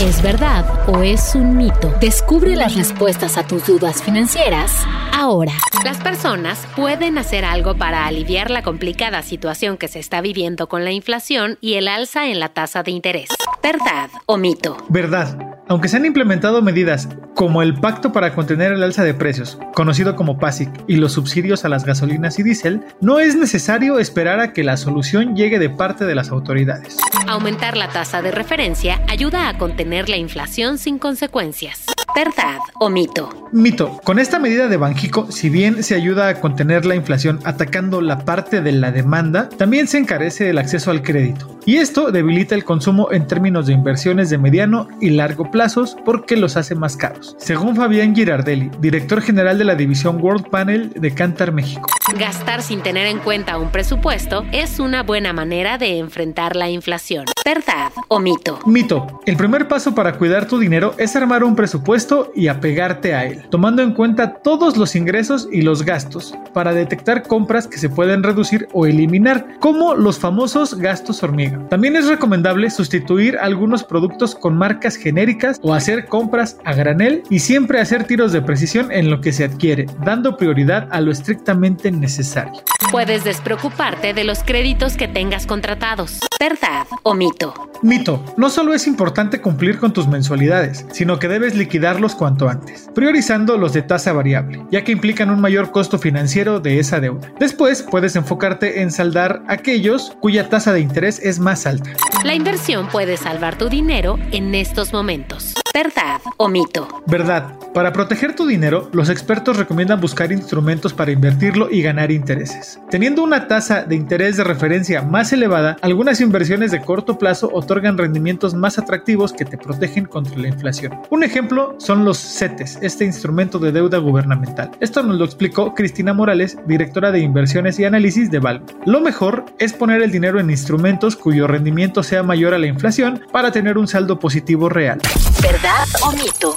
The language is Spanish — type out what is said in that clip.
¿Es verdad o es un mito? Descubre las respuestas a tus dudas financieras ahora. Las personas pueden hacer algo para aliviar la complicada situación que se está viviendo con la inflación y el alza en la tasa de interés. ¿Verdad o mito? Verdad. Aunque se han implementado medidas como el Pacto para contener el alza de precios, conocido como PASIC, y los subsidios a las gasolinas y diésel, no es necesario esperar a que la solución llegue de parte de las autoridades. Aumentar la tasa de referencia ayuda a contener la inflación sin consecuencias. ¿Verdad o mito? Mito. Con esta medida de Banjico, si bien se ayuda a contener la inflación atacando la parte de la demanda, también se encarece el acceso al crédito. Y esto debilita el consumo en términos de inversiones de mediano y largo plazos porque los hace más caros. Según Fabián Girardelli, director general de la división World Panel de Cantar México. Gastar sin tener en cuenta un presupuesto es una buena manera de enfrentar la inflación. ¿Verdad o mito? Mito. El primer paso para cuidar tu dinero es armar un presupuesto y apegarte a él, tomando en cuenta todos los ingresos y los gastos, para detectar compras que se pueden reducir o eliminar, como los famosos gastos hormiga. También es recomendable sustituir algunos productos con marcas genéricas o hacer compras a granel y siempre hacer tiros de precisión en lo que se adquiere, dando prioridad a lo estrictamente necesario. Puedes despreocuparte de los créditos que tengas contratados. ¿Verdad o mito? Mito. No solo es importante cumplir con tus mensualidades, sino que debes liquidarlos cuanto antes, priorizando los de tasa variable, ya que implican un mayor costo financiero de esa deuda. Después puedes enfocarte en saldar aquellos cuya tasa de interés es más alta. La inversión puede salvar tu dinero en estos momentos. ¿Verdad o mito? Verdad. Para proteger tu dinero, los expertos recomiendan buscar instrumentos para invertirlo y ganar intereses. Teniendo una tasa de interés de referencia más elevada, algunas inversiones de corto plazo otorgan rendimientos más atractivos que te protegen contra la inflación. Un ejemplo son los CETES, este instrumento de deuda gubernamental. Esto nos lo explicó Cristina Morales, directora de inversiones y análisis de Valgo. Lo mejor es poner el dinero en instrumentos cuyo rendimiento sea mayor a la inflación para tener un saldo positivo real. ¿Verdad o mito?